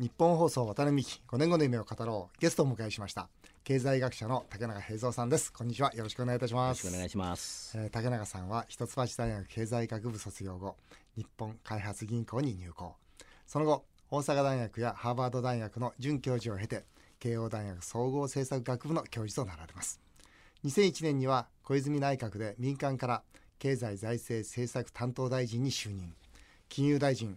日本放送渡辺美希5年後の夢を語ろう。ゲストをお迎えしました。経済学者の竹永平蔵さんです。こんにちは。よろしくお願いいたします。よろしくお願いします、えー竹永さんは一橋大学経済学部卒業後日本開発銀行に入行。その後大阪大学やハーバード大学の准教授を経て慶応大学総合政策学部の教授となられます。2001年には小泉内閣で民間から経済財政政策担当大臣に就任。金融大臣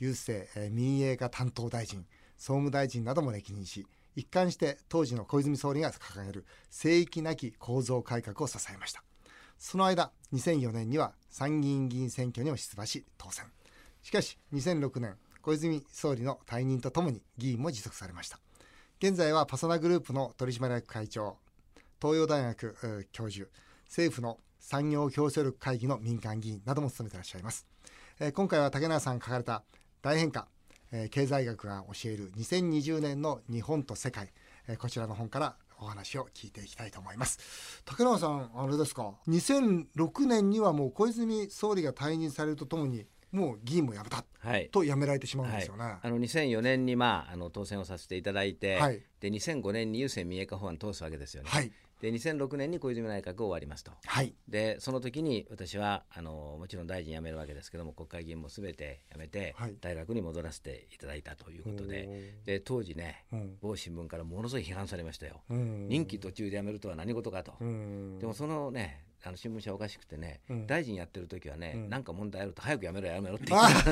郵政、民営化担当大臣総務大臣なども歴任し一貫して当時の小泉総理が掲げる聖域なき構造改革を支えました。その間2004年には参議院議員選挙にも出馬し当選。しかし2006年小泉総理の退任とともに議員も辞職されました。現在はパソナグループの取締役会長東洋大学教授政府の産業競争力会議の民間議員なども務めていらっしゃいます、今回は竹永さんが書かれた大変化、えー経済学が教える2020年の日本と世界、えーこちらの本からお話を聞いていきたいと思います。竹永さんあれですか？2006年にはもう小泉総理が退任されるとともにもう議員も辞めたはい。と辞められてしまうんですよね、あの2004年に、まあ、あの当選をさせていただいて、はい。で2005年に郵政民営化法案通すわけですよね、はいで2006年に小泉内閣を終わりますと。はい。でその時に私はあのもちろん大臣辞めるわけですけども国会議員もすべて辞めて、はい。大学に戻らせていただいたということで。おで当時ね、うん。某新聞からものすごい批判されましたよ、うん。任期途中で辞めるとは何事かと、うん。でもそのねあの新聞社おかしくてね、うん。大臣やってる時はね、うん。なんか問題あると早くやめろやめろって言ってた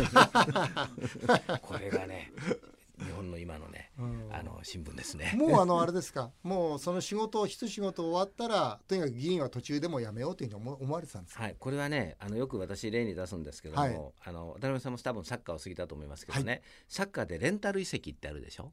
んですよ。これがね日本の今のね、うん。あの新聞ですね。もうあのあれですか？もうその仕事を一仕事終わったらとにかく議員は途中でも辞めようというふうに思思われてたんですか、はい、これはねあのよく私例に出すんですけども、はい。あの渡辺さんも多分サッカーを過ぎたと思いますけどね、サッカーでレンタル移籍ってあるでしょ？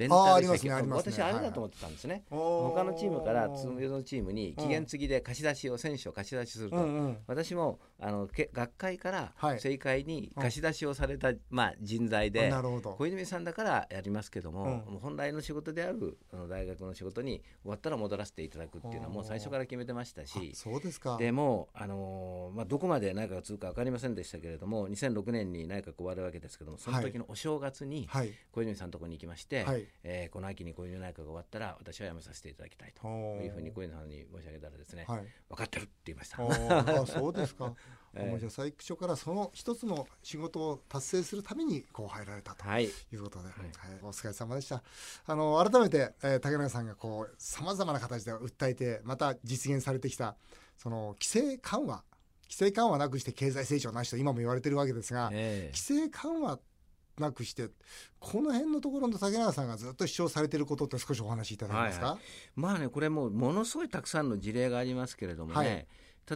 レンタル移あね私あれだと思ってたんですね、おー他のチームから通常のチームに期限付きで貸し出しを選手を貸し出しすると、うんうん。私もあのけ学会からはい。政界に貸し出しをされた、まあ、人材で、小泉さんだからやりますけども,、うん。もう本来の仕事であるあの大学の仕事に終わったら戻らせていただくっていうのはもう最初から決めてましたしあそうですか。でもう、あのーまあ、どこまで内閣が続くか分かりませんでしたけれども2006年に内閣終わるわけですけどもその時のお正月にはい。小泉さんのところに行きまして、はいえーこの秋に小泉内閣が終わったら私は辞めさせていただきたいと。いうふうに小泉さんに申し上げたらですね、はい。分かってるって言いました。あそうですか、ええ。もうじゃあ最初からその一つの仕事を達成するためにこう入られたと。はい。いうことで、はい。お疲れ様でした。あの改めて、えー竹中さんがこうさまざまな形で訴えてまた実現されてきたその規制緩和。規制緩和なくして経済成長なしと今も言われてるわけですが、ええ。規制緩和なくしてこの辺のところの竹中さんがずっと主張されていることって少しお話しいただけますか、はいまあねこれもうものすごいたくさんの事例がありますけれどもね、はい。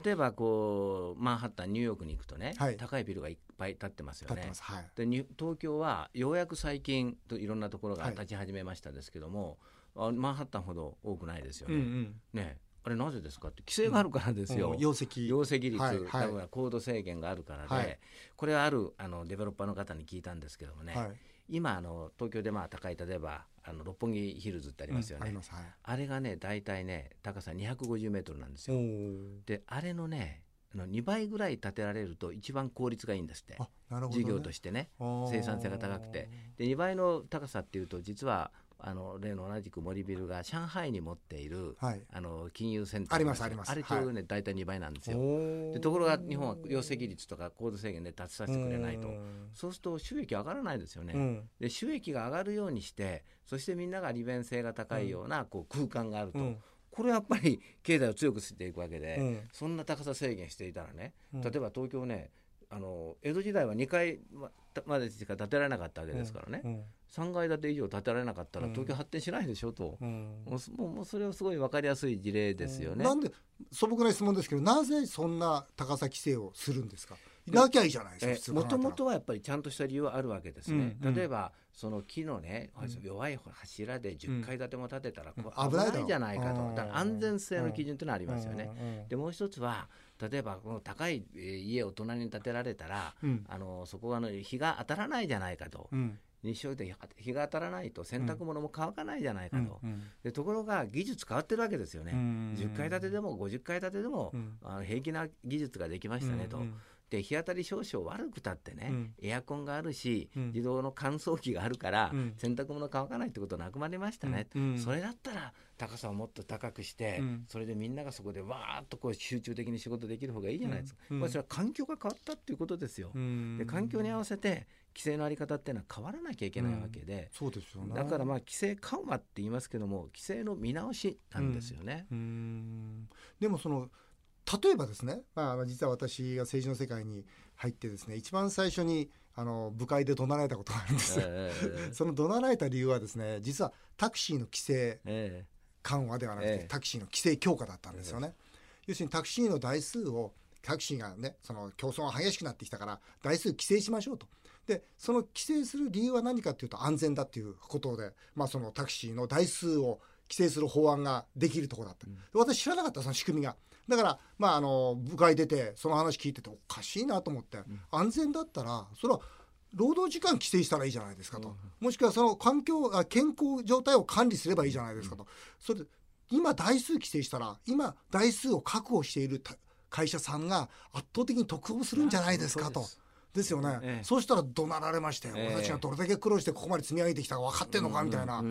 例えばこうマンハッタンニューヨークに行くとね、はい。高いビルがいっぱい建ってますよね。はい。でに東京はようやく最近といろんなところがはい。立ち始めましたですけども、あマンハッタンほど多くないですよね。うんうん。ねあれなぜですかって規制があるからですよ。うん。容積。容積率、はいはい。多分高度制限があるからで、はい。これはあるあのデベロッパーの方に聞いたんですけどもね、はい。今あの東京でまあ高い例えばあの六本木ヒルズってありますよね、うんあはい。あれがね大体ね高さ250メートルなんですよ。であれのねあの2倍ぐらい建てられると一番効率がいいんですって、ね、事業としてね。生産性が高くて。で2倍の高さっていうと実はあの例の同じく森ビルが上海に持っている、はい。あの金融センターありますありますあれちょうどね、大体2倍なんですよ。おでところが日本は容積率とか高度制限で立ちさせてくれないと。そうすると収益上がらないですよね。うん。で収益が上がるようにしてそしてみんなが利便性が高いようなこう空間があると、うん。これはやっぱり経済を強くしていくわけで、うん。そんな高さ制限していたらねうん。例えば東京ねあの江戸時代は2階ままでしか建てられなかったわけですからね、うん3階建て以上建てられなかったらうん。東京発展しないでしょと、うん。もうすもうそれはすごい分かりやすい事例ですよね。なんで素朴な質問ですけどなぜそんな高さ規制をするんですか？なきゃいいじゃないですかもともとはやっぱりちゃんとした理由はあるわけですね。うん。うん例えばその木のね、うん。弱い柱で10階建ても建てたら、危ないじゃないかと、安全性の基準というのはありますよね。でもう一つは例えばこの高いえー家を隣に建てられたら、うん。あのそこはあの日が当たらないじゃないかと、うん。日照で日が当たらないと洗濯物も乾かないじゃないかと、うんでところが技術変わってるわけですよね、うん。10階建てでも50階建てでも、うん。あの平気な技術ができましたねと、うんで日当たり少々悪くたってね、うん。エアコンがあるし、うん。自動の乾燥機があるから、うん。洗濯物乾かないってことなくなりましたね、うん。うん。それだったら高さをもっと高くして、うん。それでみんながそこでわーっとこう集中的に仕事できる方がいいじゃないですか、うん。うん。まあ、それは環境が変わったっていうことですよ。うん。で環境に合わせて規制のあり方っていうのは変わらなきゃいけないわけで、そうですよね。だからまあ規制緩和って言いますけども規制の見直しなんですよね。うーん。でもその例えばですね、まあ実は私が政治の世界に入ってですね一番最初にあの部会で怒鳴られたことがあるんです。よ。ええ。その怒鳴られた理由はですね実はタクシーの規制え緩和ではなくて、ええ。タクシーの規制強化だったんですよね。要するにタクシーの台数をタクシーがねその競争が激しくなってきたから台数規制しましょうと。でその規制する理由は何かというと安全だっていうことで、まあ、そのタクシーの台数を規制する法案ができるところだった、私知らなかったその仕組みがだから、まあ、あの部会出てその話聞いてておかしいなと思って、安全だったらそれは労働時間規制したらいいじゃないですかと、もしくはその環境あ健康状態を管理すればいいじゃないですかと、それで今台数規制したら今台数を確保しているた会社さんが圧倒的に得をするんじゃないですかと。です。よね、ええ。そうしたら怒鳴られまして、ええ。俺たちがどれだけ苦労してここまで積み上げてきたか分かってんのかみたいな、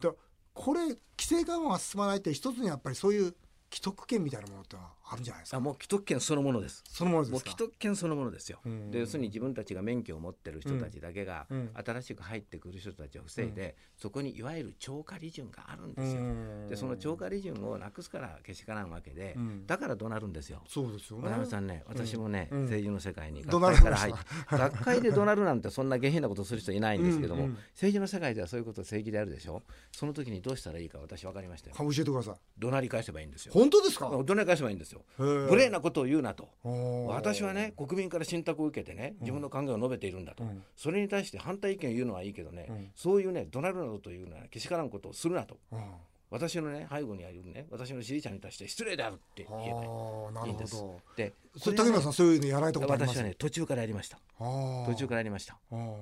でこれ規制緩和が進まないって一つにやっぱりそういう既得権みたいなものってのはあるんじゃないですかあもう既得権そのものです。そのものですか？もう既得権そのものですよ。うんで要するに自分たちが免許を持ってる人たちだけが、うん新しく入ってくる人たちを防いで、そこにいわゆる超過利潤があるんですよ。うんでその超過利潤をなくすからけしからんわけで、うんだから怒鳴るんですよ。そうですよね渡辺さんね、私もね、うん政治の世界に怒学会から入ったて、学会で怒鳴るなんてそんな下品なことする人いないんですけども、うんうん政治の世界ではそういうことを正義でやるでしょ？その時にどうしたらいいか私分かりましたよ。教えてください怒鳴り返せばいいんですよ。本当ですか？怒鳴り返せばいいんですよ。へえ無礼なことを言うなと。私はね国民から信託を受けてね自分の考えを述べているんだと、うん。それに対して反対意見を言うのはいいけどね、うん。そういうね怒鳴るなどというのはけしからんことをするなと。うん。私のね背後にあるね私の支持者に対して失礼であるって言えばいいんです。ど。でそ竹村さんそういうのやられたことあります？私はね途中からやりました。途中からやりました。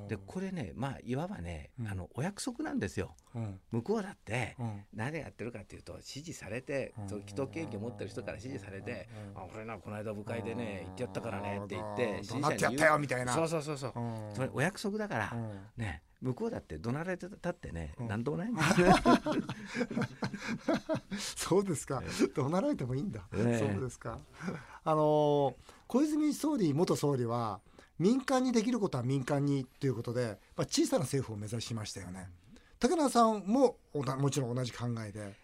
でこれねまあいわばね、うん。あのお約束なんですよ。うん。向こうだって、うん。何やってるかっていうと支持されて、既得権益を持ってる人から支持されて、うん。あこれなこの間部会でね言ってやったからねって言っうん。て支持怒鳴ってやったよみたいな。そうそうそうそう、うん。それお約束だから、うん。ね向こうだって怒鳴られてたってね、うん。なんともない。んですねそうですか。怒鳴られてもいいんだ。ええ。そうですか。あのー小泉総理元総理は民間にできることは民間にということで、まあ、小さな政府を目指しましたよね。竹中さんももちろん同じ考えで。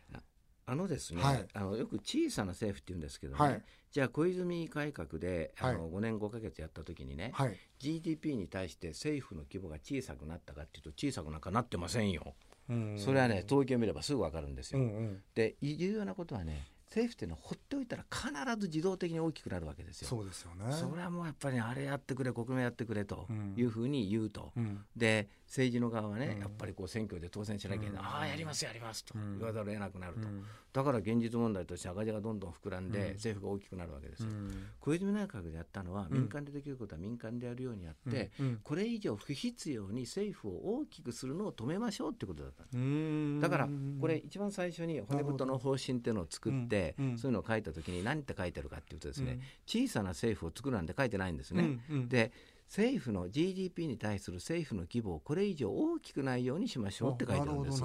あのですね、はいあのよく小さな政府って言うんですけどね、はいじゃあ小泉改革であの、は5年5か月やった時にね、はい。GDP に対して政府の規模が小さくなったかっていうと小さくなんかなってませんよ。うんそれはね統計を見ればすぐ分かるんですよ。うんうん。で重要なことはね政府っていうのは放っておいたら必ず自動的に大きくなるわけですよ。そうですよね。それはもうやっぱりあれやってくれ国民やってくれとうんいうふうに言うと、うんで政治の側はね、うん。やっぱりこう選挙で当選しなきゃいけない、うん。ああやりますやりますとうん。言わざるを得なくなると、うん。だから現実問題として赤字がどんどん膨らんで、うん。政府が大きくなるわけですよ。うん。小泉内閣でやったのは、うん。民間でできることは民間でやるようにやって、うん。これ以上不必要に政府を大きくするのを止めましょうってことだっただからこれ一番最初に骨太の方針っていうのを作って、そういうのを書いた時に何って書いてるかっていうとですね、うん。小さな政府を作るなんて書いてないんですね。で政府の GDP に対する政府の規模をこれ以上大きくないようにしましょうって書いてるんです。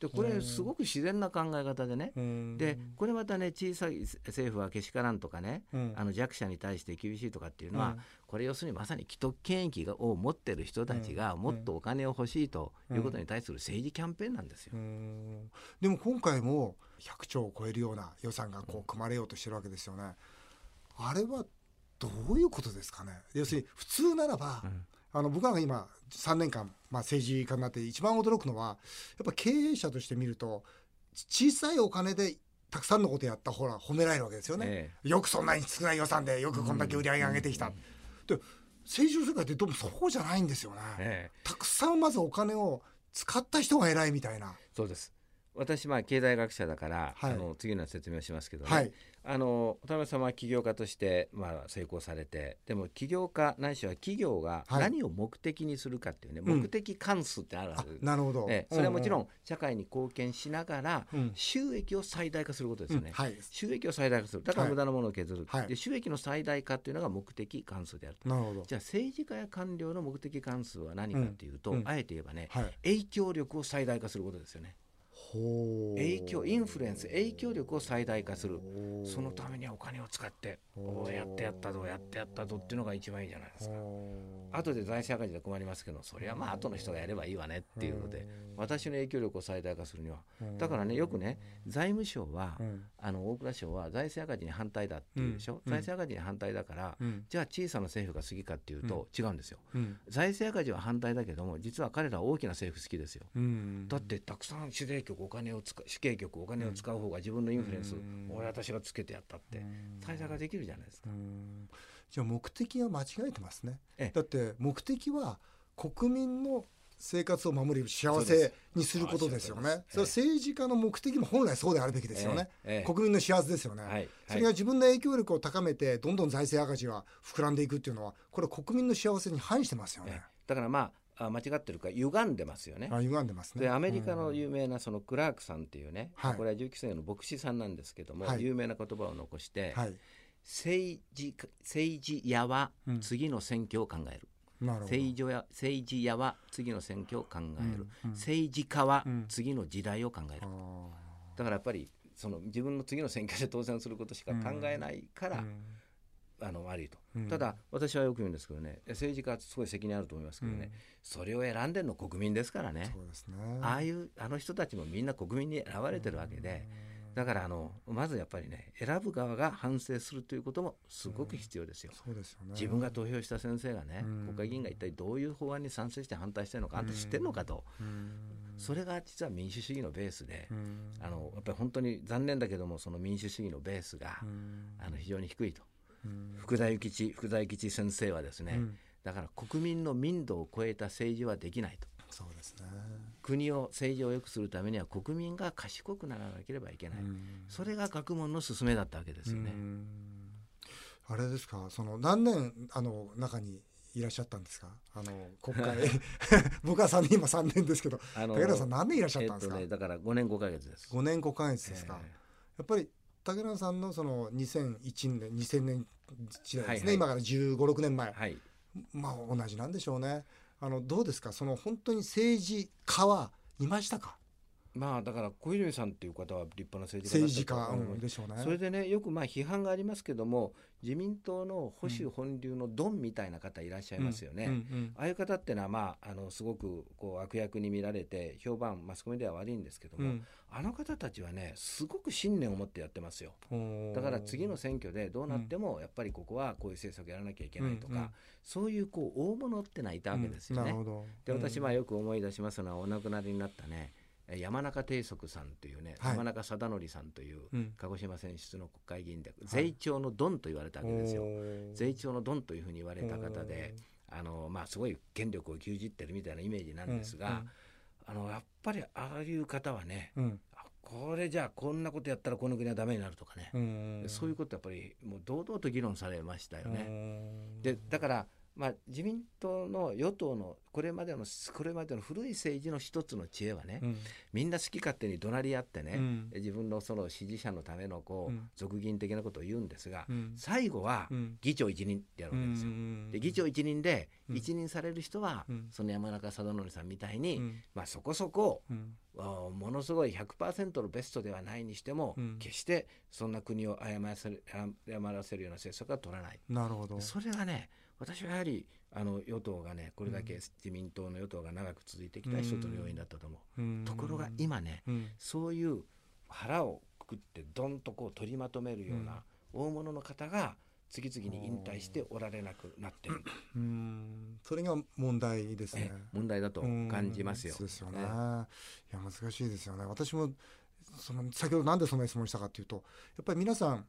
でこれすごく自然な考え方でね、うん。でこれまたね小さい政府はけしからんとかね、うん。あの弱者に対して厳しいとかっていうのは、うん。これ要するにまさに既得権益を持ってる人たちがもっとお金を欲しいということに対する政治キャンペーンなんですよ。うん。でも今回も100兆を超えるような予算がこう組まれようとしてるわけですよね。あれはどういうことですかね？要するに普通ならば、うんあの僕らが今3年間、まあ、政治家になって一番驚くのはやっぱ経営者として見ると小さいお金でたくさんのことやったほら褒められるわけですよね。えよくそんなに少ない予算でよくこんだけ売り上げ上げてきた。で政治の世界ってどうもそうじゃないんですよね。えええたくさんまずお金を使った人が偉いみたいな。そうです私まあ経済学者だから、はい。あの次の説明をしますけどね、はい。あの渡辺さんは起業家としてまあ成功されてでも起業家ないしは企業がはい。何を目的にするかっていうね、うん。目的関数ってあるはあず、なるほど、ええそれはもちろんん社会に貢献しながらうん。収益を最大化することですうん、よね。はい収益を最大化する。だからはい。無駄なものを削る、はい。で収益の最大化っていうのが目的関数であると。なるほど。じゃあ政治家や官僚の目的関数は何かっていうと、うん。うん。あえて言えばねはい。影響力を最大化することですよね影響インフルエンス影響力を最大化する。そのためにはお金を使っておやってやったぞやってやったぞっていうのが一番いいじゃないですか。後で財政赤字で困りますけどそれはまあ後の人がやればいいわねっていうので私の影響力を最大化するには。だからねよくね財務省はうん。あの大蔵省は財政赤字に反対だっていうでしょ、うん。財政赤字に反対だから、うん。じゃあ小さな政府が好きかっていうと違うんですよ。うん。財政赤字は反対だけども実は彼らは大きな政府好きですよ。うん。だってたくさん主税局お金を使う主計局お金を使う方が自分のインフルエンス、うん。俺私がつけてやったって対策ができるじゃないですか、うん。じゃあ目的が間違えてますね。ええ。だって目的は国民の生活を守り幸せにすることですよね。あそれは政治家の目的も本来そうであるべきですよね、国民の幸せですよね、はい。それが自分の影響力を高めてどんどん財政赤字が膨らんでいくっていうのはこれは国民の幸せに反してますよええ。ね、だからまああ間違ってるか歪んでますよね。あ歪んでますね。でアメリカのうん。有名なそのクラークさんっていうね、はい。これは19世紀の牧師さんなんですけども、はい。有名な言葉を残して、はい。政治政治家はうん。次の選挙を考える、なるほど。政治や政治家は次の選挙を考える、うんうん。政治家はうん。次の時代を考える、あだからやっぱりその自分の次の選挙で当選することしか考えないから、あの悪いと、うん。ただ私はよく言うんですけどね政治家はすごい責任あると思いますけどね、うん。それを選んでるの国民ですからね。そうですね。ああいうあの人たちもみんな国民に選ばれてるわけで、だからあのまずやっぱりね選ぶ側が反省するということもすごく必要ですよ。そうですよね。自分が投票した先生がね、うん。国会議員が一体どういう法案に賛成して反対してるのかあんた知ってるのかと、うん。それが実は民主主義のベースで、うん。あのやっぱり本当に残念だけどもその民主主義のベースが、うん。あの非常に低いと。うん福田諭吉福田諭吉先生はですね、うん。だから国民の民度を超えた政治はできないと。そうですね。国を政治を良くするためには国民が賢くならなければいけない、うん。それが学問の勧めだったわけですよね。うん。あれですか？その何年あの中にいらっしゃったんですか？あの国会。僕は3年今3年ですけど。武田さん何年いらっしゃっえったんですか、とねだから5年5ヶ月です。5年5ヶ月ですか、え。やっぱり武田さんのその2001年2000年時代ですね、はいはい。今から1 5 6年前、えはい。まあ同じなんでしょうね。あのどうですか？その本当に政治家はいましたか？まあだから小泉さんっていう方は立派な政治政治家、でしょうね。それでねよくまあ批判がありますけども自民党の保守本流のドンみたいな方いらっしゃいますよね。うんうんああいう方ってのは、まあ、あのすごくこう悪役に見られて評判マスコミでは悪いんですけども、うん。あの方たちはねすごく信念を持ってやってますよ。うんだから次の選挙でどうなってもやっぱりここはこういう政策やらなきゃいけないとか、そういうこう大物ってのはいたわけですよね。で私ははよく思い出しますのはお亡くなりになったねえ山中定則さんというね、はい。山中貞則さんといううん。鹿児島選出の国会議員で、税調のドンと言われたわけですよ。税調のドンというふうに言われた方で、あのまあ、すごい権力を牛耳ってるみたいなイメージなんですが、あのやっぱりああいう方はねうん。これじゃあこんなことやったらこの国はダメになるとかね、うん。そういうことやっぱりもう堂々と議論されましたよね。うんでだから、まあ、自民党の与党のこれまでのこれまでの古い政治の一つの知恵はね、うん。みんな好き勝手に怒鳴り合ってね、うん。自分のその支持者のためのこう、うん。俗議員的なことを言うんですが、うん。最後はうん。議長一任ってやるわけですよ。うんで議長一任でうん。一任される人は、うん。その山中貞則さんみたいに、うん。まあ、そこそこものすごい100%のベストではないにしても、うん。決してそんな国を誤らせる誤らせるような政策は取らない。なるほど。それがね私はやはりあの与党がねこれだけ自民党の与党が長く続いてきた一つの要因だったと思う。うん。ところが今ねうん。そういう腹をくくってどんとこう取りまとめるような大物の方が次々に引退しておられなくなってる。うん。それが問題ですね。え問題だと感じますよ。うん。そうですよね。えいや難しいですよね。私もその先ほどなんでそんな質問したかというと、やっぱり皆さん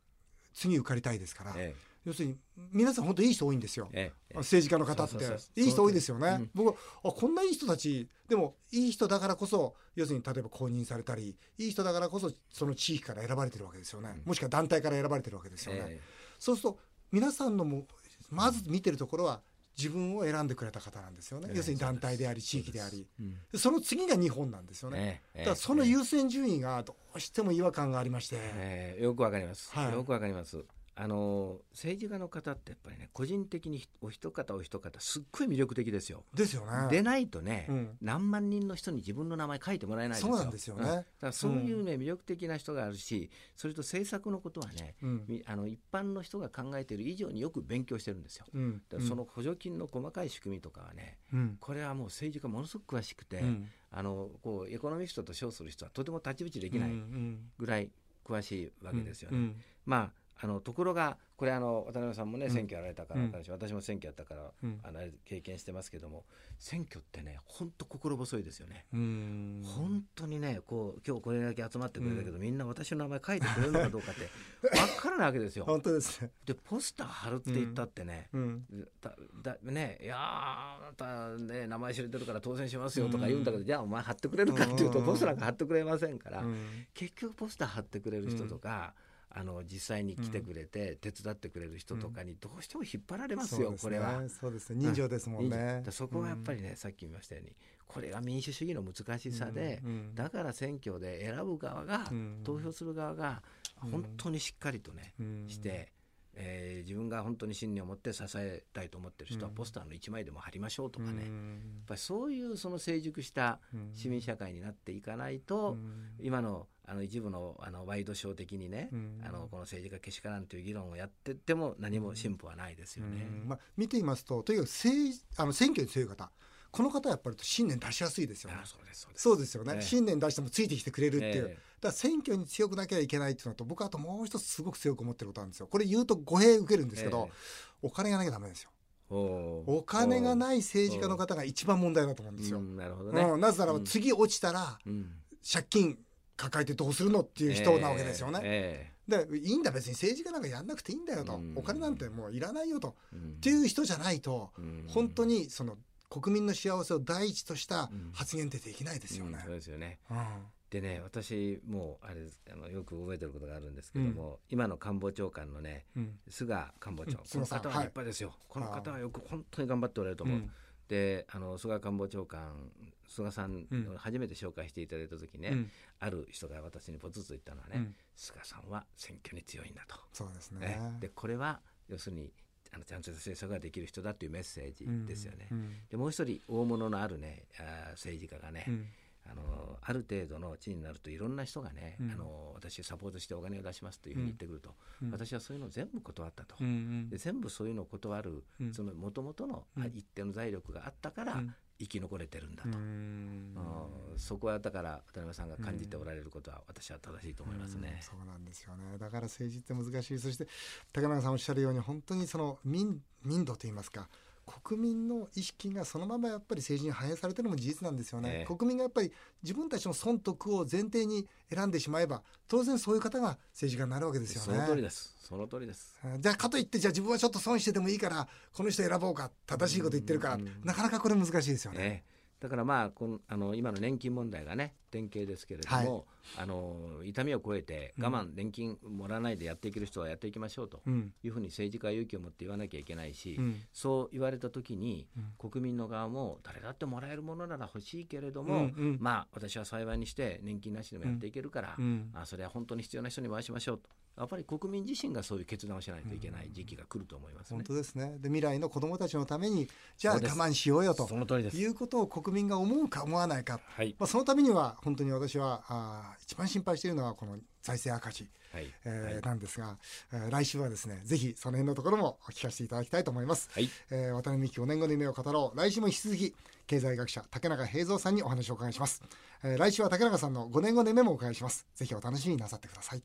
次受かりたいですから、え要するに皆さん本当いい人多いんですよ、ええ。政治家の方って。いい人多いですよね、うん。僕あこんないい人たち。でもいい人だからこそ要するに例えば公認されたりいい人だからこそその地域から選ばれてるわけですよね、うん。もしくは団体から選ばれてるわけですよね、え。そうすると皆さんのもまず見てるところは自分を選んでくれた方なんですよね、ええ要するに団体であり地域であり。えうん。でその次が日本なんですよね、ええだからその優先順位がどうしても違和感がありまして、ええよくわかります、はい。よくわかりますあの政治家の方ってやっぱりね個人的にお一方お一方すっごい魅力的ですよ、ですよね。でないとね、うん。何万人の人に自分の名前書いてもらえないですよ。そうなんですよね。だからそういうね、魅力的な人があるしそれと政策のことはね、うん。みあの一般の人が考えている以上によく勉強してるんですよ。うん。だからその補助金の細かい仕組みとかはね、うん。これはもう政治家ものすごく詳しくて、うん。あのこうエコノミストと称する人はとても太刀打ちできないうんぐらい詳しいわけですよね。うん。まああのところがこれあの渡辺さんもねうん。選挙やられたからうん。私も選挙やったから、うん。あの経験してますけども選挙ってね本当心細いですよね。うん。本当にねこう今日これだけ集まってくれたけど、みんな私の名前書いてくれるのかどうかって 分からないわけですよ。本当ですね。でポスター貼るって言ったってね、うん。だだねいやーあなたね名前知れてるから当選しますよとか言うんだけど、じゃあお前貼ってくれるかっていうと、うん。ポスターなんか貼ってくれませんから、うん。結局ポスター貼ってくれる人とか、あの実際に来てくれて手伝ってくれる人とかにどうしても引っ張られますよ、そうですね。これは。そうですね。人情ですもんね。だそこはやっぱりね、さっき言いましたようにこれが民主主義の難しさで、うんうん。だから選挙で選ぶ側が、うん。投票する側がうん。本当にしっかりとね、うん。して、えー自分が本当に信念を持って支えたいと思ってる人はうん。ポスターの1枚でも貼りましょうとかね、やっうんぱりそういうその成熟したうん。市民社会になっていかないと、うん。今のあの一部のあのワイドショー的にね、うん。あのこの政治家けしからんという議論をやってっても何も進歩はないですよね。うん。まあ、見ていますととにかく政あの選挙に強い方。この方はやっぱり信念出しやすいですよね。あ。そうですそうです。そうですよね、ええ。信念出してもついてきてくれるっていう、ええ。だから選挙に強くなきゃいけないっていうのと僕はあともう一つすごく強く思ってることなんですよ。これ言うと語弊受けるんですけど、えお金がなきゃダメですよ。おお金がない政治家の方が一番問題だと思うんですよ、うんなるほどね。うん。なぜなら次落ちたらうん。借金抱えてどうするのっていう人なわけですよね、えでいいんだ別に政治家なんかやんなくていいんだよと、うん。お金なんてもういらないよと、えうん。っていう人じゃないと、うん。本当にその国民の幸せを第一としたうん。発言ってできないですよね。うん。そうですよね。うん。でね私もうあれあのよく覚えてることがあるんですけども、今の官房長官のねうん。菅官房長、うんこの方は立派ですよ、この方はよく本当に頑張っておられると思う。うん。であの菅官房長官菅さん。初めて紹介していただいた時ね、うんある人が私にポツッと言ったのはね、うん。菅さんは選挙に強いんだと。そうですね。ね。でこれは要するにあのちゃんと政策ができる人だというメッセージですよね。うん。でもう一人大物のあるねあー政治家がね、うん。あのある程度の地位になるといろんな人がね、うん。あの私サポートしてお金を出しますというふうに言ってくると、うん。私はそういうのを全部断ったと、うんうん。で全部そういうのを断る、うん。その元々の一定の財力があったからうん生き残れてるんだと、うん。うん。そこはだから渡辺さんが感じておられることは私は正しいと思いますね。うん。そうなんですよね。だから政治って難しい。そして高永さんおっしゃるように本当にその民民度といいますか国民の意識がそのままやっぱり政治に反映されてるのも事実なんですよね、ええ国民がやっぱり自分たちの損得を前提に選んでしまえば当然そういう方が政治家になるわけですよねその通りです。その通りです。じゃあかといってじゃあ自分はちょっと損してでもいいからこの人選ぼうか正しいこと言ってるかなかなかこれ難しいですよね。ね、だからまあこのあの今の年金問題がね典型ですけれども、あの痛みを超えて我慢、年金もらわないでやっていける人はやっていきましょうとうん。いうふうに政治家は勇気を持って言わなきゃいけないし、うん。そう言われた時にうん。国民の側も誰だってもらえるものなら欲しいけれども、うんうん。まあ私は幸いにして年金なしでもやっていけるから、うん。あそれは本当に必要な人に回しましょうと。やっぱり国民自身がそういう決断をしないといけない時期が来ると思いますね。本。当ですね。で未来の子どもたちのためにじゃあ我慢しようよと。いうことを国民が思うか思わないか、はい、まあ、そのためには本当に私はあー一番心配しているのはこの財政赤字、はい。えーはい。なんですが、えー来週はですねぜひその辺のところも聞かせていただきたいと思います。はい。えー渡辺美希5年後の夢を語ろう。来週も引き続き経済学者竹中平蔵さんにお話をお伺いします、えー来週は竹中さんの5年後の夢もお伺いします。ぜひお楽しみになさってください